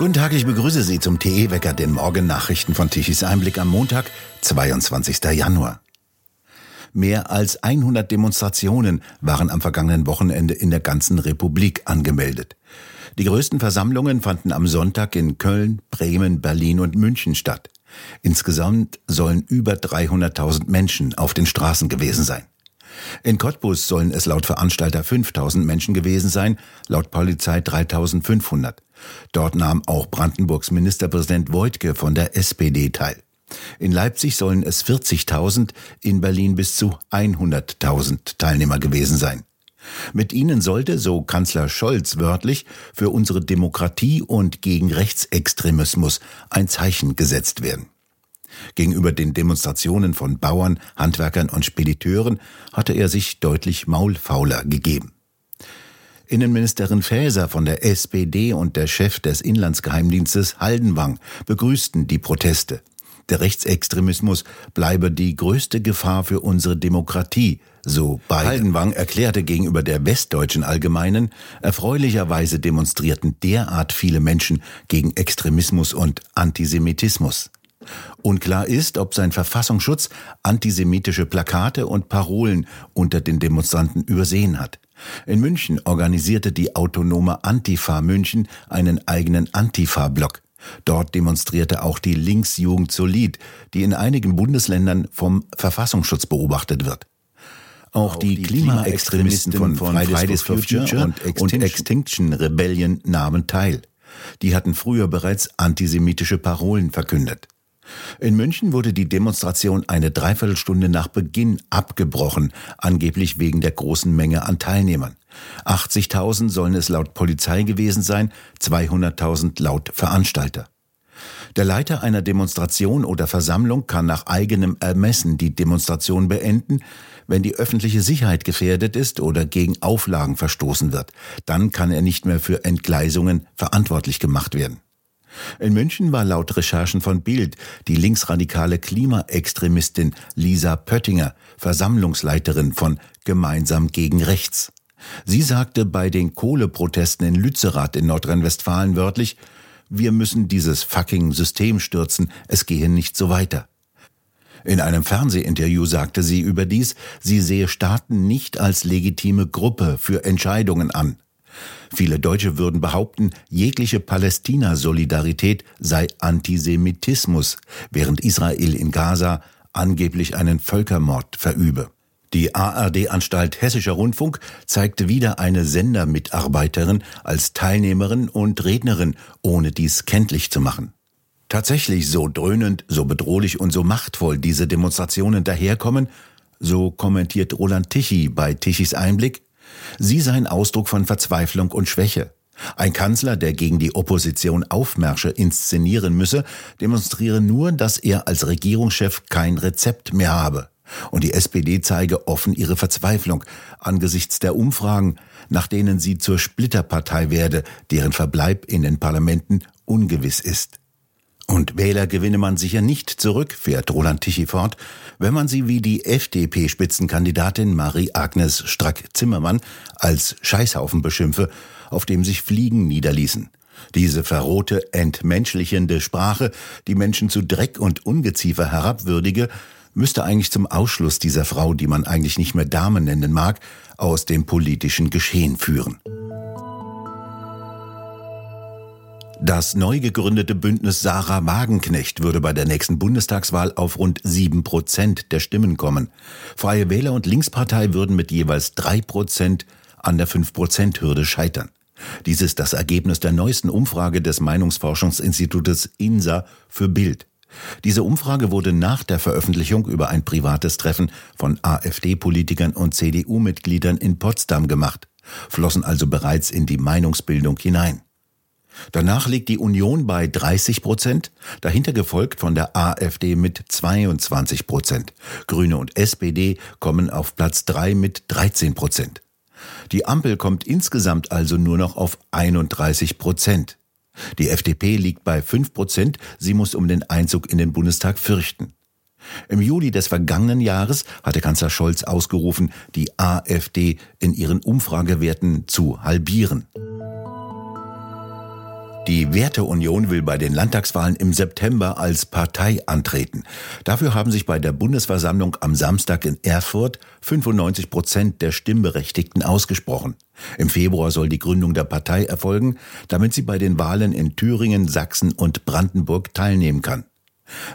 Guten Tag, ich begrüße Sie zum TE-Wecker, den Morgennachrichten von Tichys Einblick am Montag, 22. Januar. Mehr als 100 Demonstrationen waren am vergangenen Wochenende in der ganzen Republik angemeldet. Die größten Versammlungen fanden am Sonntag in Köln, Bremen, Berlin und München statt. Insgesamt sollen über 300.000 Menschen auf den Straßen gewesen sein. In Cottbus sollen es laut Veranstalter 5000 Menschen gewesen sein, laut Polizei 3500. Dort nahm auch Brandenburgs Ministerpräsident Wojtke von der SPD teil. In Leipzig sollen es 40.000, in Berlin bis zu 100.000 Teilnehmer gewesen sein. Mit ihnen sollte, so Kanzler Scholz wörtlich, für unsere Demokratie und gegen Rechtsextremismus ein Zeichen gesetzt werden. Gegenüber den Demonstrationen von Bauern, Handwerkern und Spediteuren hatte er sich deutlich maulfauler gegeben. Innenministerin Faeser von der SPD und der Chef des Inlandsgeheimdienstes Haldenwang begrüßten die Proteste. Der Rechtsextremismus bleibe die größte Gefahr für unsere Demokratie, so beide. Haldenwang erklärte gegenüber der Westdeutschen Allgemeinen, erfreulicherweise demonstrierten derart viele Menschen gegen Extremismus und Antisemitismus. Unklar ist, ob sein Verfassungsschutz antisemitische Plakate und Parolen unter den Demonstranten übersehen hat. In München organisierte die autonome Antifa München einen eigenen Antifa-Block. Dort demonstrierte auch die Linksjugend Solid, die in einigen Bundesländern vom Verfassungsschutz beobachtet wird. Auch, die, die Klimaextremisten von, von Fridays for Future und Extinction, und Extinction Rebellion nahmen teil. Die hatten früher bereits antisemitische Parolen verkündet. In München wurde die Demonstration eine Dreiviertelstunde nach Beginn abgebrochen, angeblich wegen der großen Menge an Teilnehmern. 80.000 sollen es laut Polizei gewesen sein, 200.000 laut Veranstalter. Der Leiter einer Demonstration oder Versammlung kann nach eigenem Ermessen die Demonstration beenden, wenn die öffentliche Sicherheit gefährdet ist oder gegen Auflagen verstoßen wird. Dann kann er nicht mehr für Entgleisungen verantwortlich gemacht werden. In München war laut Recherchen von Bild die linksradikale Klimaextremistin Lisa Pöttinger Versammlungsleiterin von Gemeinsam gegen Rechts. Sie sagte bei den Kohleprotesten in Lützerath in Nordrhein-Westfalen wörtlich, wir müssen dieses fucking System stürzen, es gehe nicht so weiter. In einem Fernsehinterview sagte sie überdies, sie sehe Staaten nicht als legitime Gruppe für Entscheidungen an. Viele Deutsche würden behaupten, jegliche Palästina-Solidarität sei Antisemitismus, während Israel in Gaza angeblich einen Völkermord verübe. Die ARD-Anstalt Hessischer Rundfunk zeigte wieder eine Sendermitarbeiterin als Teilnehmerin und Rednerin, ohne dies kenntlich zu machen. Tatsächlich so dröhnend, so bedrohlich und so machtvoll diese Demonstrationen daherkommen, so kommentiert Roland Tichy bei Tichys Einblick, Sie seien Ausdruck von Verzweiflung und Schwäche. Ein Kanzler, der gegen die Opposition Aufmärsche inszenieren müsse, demonstriere nur, dass er als Regierungschef kein Rezept mehr habe. Und die SPD zeige offen ihre Verzweiflung angesichts der Umfragen, nach denen sie zur Splitterpartei werde, deren Verbleib in den Parlamenten ungewiss ist. Und Wähler gewinne man sicher nicht zurück, fährt Roland Tichy fort, wenn man sie wie die FDP-Spitzenkandidatin Marie-Agnes Strack-Zimmermann als Scheißhaufen beschimpfe, auf dem sich Fliegen niederließen. Diese verrohte, entmenschlichende Sprache, die Menschen zu Dreck und Ungeziefer herabwürdige, müsste eigentlich zum Ausschluss dieser Frau, die man eigentlich nicht mehr Dame nennen mag, aus dem politischen Geschehen führen. Das neu gegründete Bündnis Sarah Wagenknecht würde bei der nächsten Bundestagswahl auf rund sieben Prozent der Stimmen kommen. Freie Wähler und Linkspartei würden mit jeweils drei Prozent an der fünf Prozent Hürde scheitern. Dies ist das Ergebnis der neuesten Umfrage des Meinungsforschungsinstitutes INSA für Bild. Diese Umfrage wurde nach der Veröffentlichung über ein privates Treffen von AfD-Politikern und CDU-Mitgliedern in Potsdam gemacht, flossen also bereits in die Meinungsbildung hinein. Danach liegt die Union bei 30 Prozent, dahinter gefolgt von der AfD mit 22 Prozent. Grüne und SPD kommen auf Platz 3 mit 13 Prozent. Die Ampel kommt insgesamt also nur noch auf 31 Prozent. Die FDP liegt bei 5 Prozent, sie muss um den Einzug in den Bundestag fürchten. Im Juli des vergangenen Jahres hatte Kanzler Scholz ausgerufen, die AfD in ihren Umfragewerten zu halbieren. Die Werteunion will bei den Landtagswahlen im September als Partei antreten. Dafür haben sich bei der Bundesversammlung am Samstag in Erfurt 95 Prozent der Stimmberechtigten ausgesprochen. Im Februar soll die Gründung der Partei erfolgen, damit sie bei den Wahlen in Thüringen, Sachsen und Brandenburg teilnehmen kann.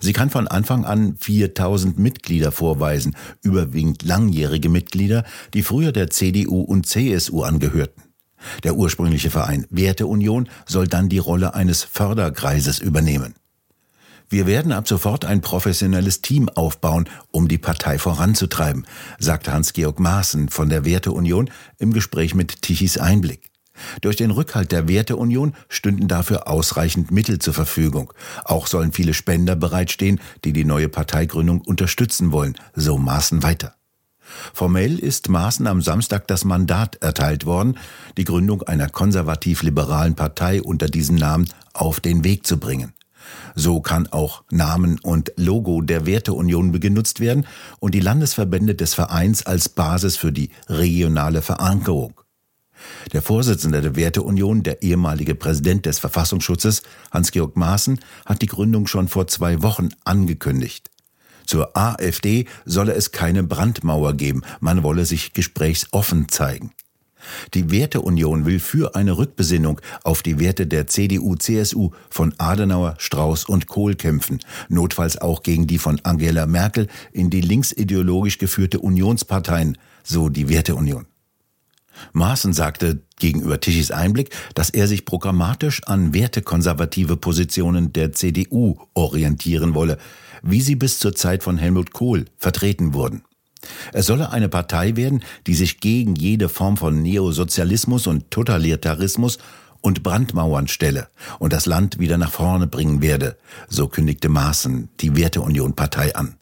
Sie kann von Anfang an 4000 Mitglieder vorweisen, überwiegend langjährige Mitglieder, die früher der CDU und CSU angehörten. Der ursprüngliche Verein Werteunion soll dann die Rolle eines Förderkreises übernehmen. Wir werden ab sofort ein professionelles Team aufbauen, um die Partei voranzutreiben, sagte Hans-Georg Maaßen von der Werteunion im Gespräch mit Tichys Einblick. Durch den Rückhalt der Werteunion stünden dafür ausreichend Mittel zur Verfügung. Auch sollen viele Spender bereitstehen, die die neue Parteigründung unterstützen wollen, so Maaßen weiter. Formell ist Maaßen am Samstag das Mandat erteilt worden, die Gründung einer konservativ-liberalen Partei unter diesem Namen auf den Weg zu bringen. So kann auch Namen und Logo der Werteunion genutzt werden und die Landesverbände des Vereins als Basis für die regionale Verankerung. Der Vorsitzende der Werteunion, der ehemalige Präsident des Verfassungsschutzes, Hans-Georg Maaßen, hat die Gründung schon vor zwei Wochen angekündigt. Zur AfD solle es keine Brandmauer geben, man wolle sich gesprächsoffen zeigen. Die Werteunion will für eine Rückbesinnung auf die Werte der CDU-CSU von Adenauer, Strauß und Kohl kämpfen, notfalls auch gegen die von Angela Merkel in die linksideologisch geführte Unionsparteien, so die Werteunion. Maaßen sagte gegenüber Tischis Einblick, dass er sich programmatisch an wertekonservative Positionen der CDU orientieren wolle, wie sie bis zur Zeit von Helmut Kohl vertreten wurden. Es solle eine Partei werden, die sich gegen jede Form von Neosozialismus und Totalitarismus und Brandmauern stelle und das Land wieder nach vorne bringen werde, so kündigte Maaßen die Werteunion-Partei an.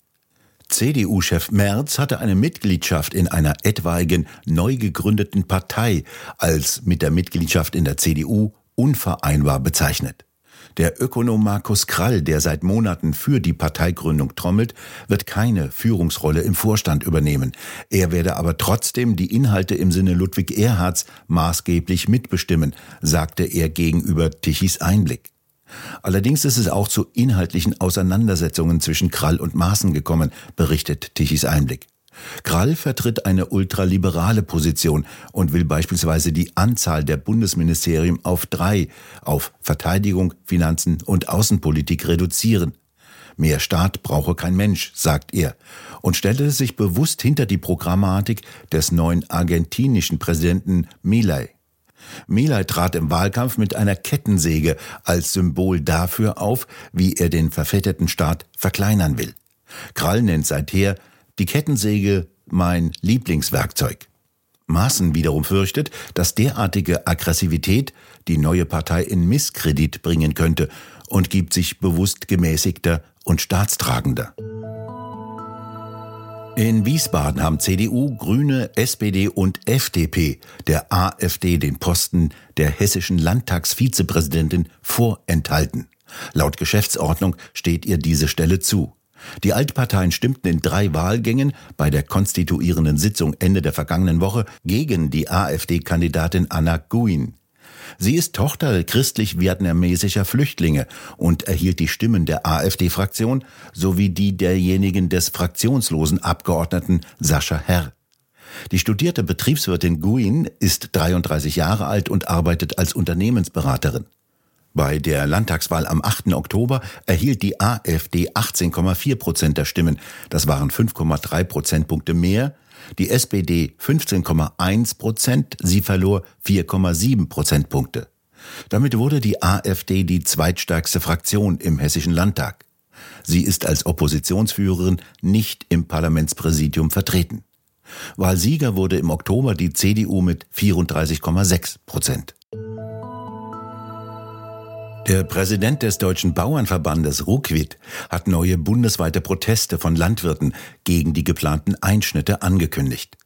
CDU-Chef Merz hatte eine Mitgliedschaft in einer etwaigen neu gegründeten Partei als mit der Mitgliedschaft in der CDU unvereinbar bezeichnet. Der Ökonom Markus Krall, der seit Monaten für die Parteigründung trommelt, wird keine Führungsrolle im Vorstand übernehmen. Er werde aber trotzdem die Inhalte im Sinne Ludwig Erhards maßgeblich mitbestimmen, sagte er gegenüber Tichys Einblick. Allerdings ist es auch zu inhaltlichen Auseinandersetzungen zwischen Krall und Maaßen gekommen, berichtet Tichys Einblick. Krall vertritt eine ultraliberale Position und will beispielsweise die Anzahl der Bundesministerien auf drei, auf Verteidigung, Finanzen und Außenpolitik reduzieren. Mehr Staat brauche kein Mensch, sagt er, und stellte sich bewusst hinter die Programmatik des neuen argentinischen Präsidenten Milei. Milay trat im Wahlkampf mit einer Kettensäge als Symbol dafür auf, wie er den verfetteten Staat verkleinern will. Krall nennt seither die Kettensäge mein Lieblingswerkzeug. Maaßen wiederum fürchtet, dass derartige Aggressivität die neue Partei in Misskredit bringen könnte und gibt sich bewusst gemäßigter und staatstragender. In Wiesbaden haben CDU, Grüne, SPD und FDP der AfD den Posten der hessischen Landtagsvizepräsidentin vorenthalten. Laut Geschäftsordnung steht ihr diese Stelle zu. Die Altparteien stimmten in drei Wahlgängen bei der konstituierenden Sitzung Ende der vergangenen Woche gegen die AfD-Kandidatin Anna Guin. Sie ist Tochter christlich-vietnamesischer Flüchtlinge und erhielt die Stimmen der AfD-Fraktion sowie die derjenigen des fraktionslosen Abgeordneten Sascha Herr. Die studierte Betriebswirtin Guin ist 33 Jahre alt und arbeitet als Unternehmensberaterin. Bei der Landtagswahl am 8. Oktober erhielt die AfD 18,4 Prozent der Stimmen. Das waren 5,3 Prozentpunkte mehr die SPD 15,1 Prozent, sie verlor 4,7 Prozentpunkte. Damit wurde die AfD die zweitstärkste Fraktion im Hessischen Landtag. Sie ist als Oppositionsführerin nicht im Parlamentspräsidium vertreten. Wahlsieger wurde im Oktober die CDU mit 34,6 Prozent. Der Präsident des Deutschen Bauernverbandes Ruckwied hat neue bundesweite Proteste von Landwirten gegen die geplanten Einschnitte angekündigt.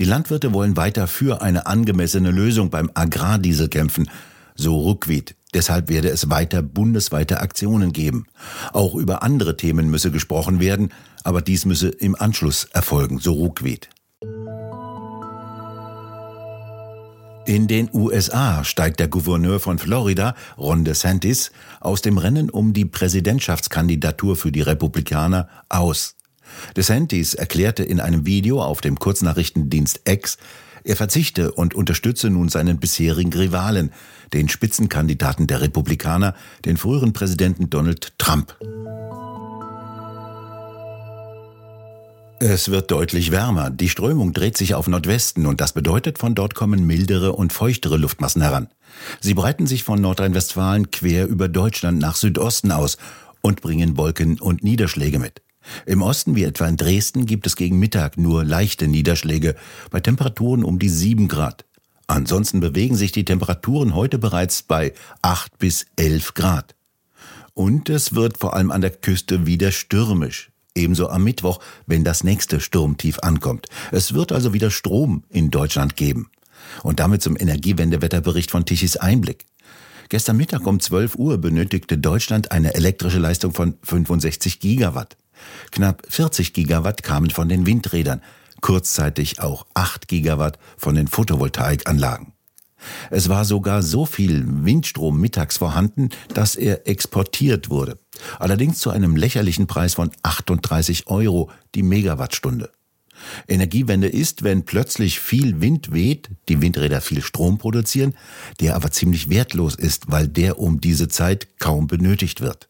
Die Landwirte wollen weiter für eine angemessene Lösung beim Agrardiesel kämpfen, so Ruckwied. Deshalb werde es weiter bundesweite Aktionen geben. Auch über andere Themen müsse gesprochen werden, aber dies müsse im Anschluss erfolgen, so Ruckwied. In den USA steigt der Gouverneur von Florida, Ron DeSantis, aus dem Rennen um die Präsidentschaftskandidatur für die Republikaner aus. DeSantis erklärte in einem Video auf dem Kurznachrichtendienst X, er verzichte und unterstütze nun seinen bisherigen Rivalen, den Spitzenkandidaten der Republikaner, den früheren Präsidenten Donald Trump. Es wird deutlich wärmer. Die Strömung dreht sich auf Nordwesten und das bedeutet, von dort kommen mildere und feuchtere Luftmassen heran. Sie breiten sich von Nordrhein-Westfalen quer über Deutschland nach Südosten aus und bringen Wolken und Niederschläge mit. Im Osten, wie etwa in Dresden, gibt es gegen Mittag nur leichte Niederschläge bei Temperaturen um die 7 Grad. Ansonsten bewegen sich die Temperaturen heute bereits bei 8 bis 11 Grad. Und es wird vor allem an der Küste wieder stürmisch. Ebenso am Mittwoch, wenn das nächste Sturmtief ankommt. Es wird also wieder Strom in Deutschland geben. Und damit zum Energiewendewetterbericht von Tichys Einblick. Gestern Mittag um 12 Uhr benötigte Deutschland eine elektrische Leistung von 65 Gigawatt. Knapp 40 Gigawatt kamen von den Windrädern, kurzzeitig auch 8 Gigawatt von den Photovoltaikanlagen. Es war sogar so viel Windstrom mittags vorhanden, dass er exportiert wurde. Allerdings zu einem lächerlichen Preis von 38 Euro die Megawattstunde. Energiewende ist, wenn plötzlich viel Wind weht, die Windräder viel Strom produzieren, der aber ziemlich wertlos ist, weil der um diese Zeit kaum benötigt wird.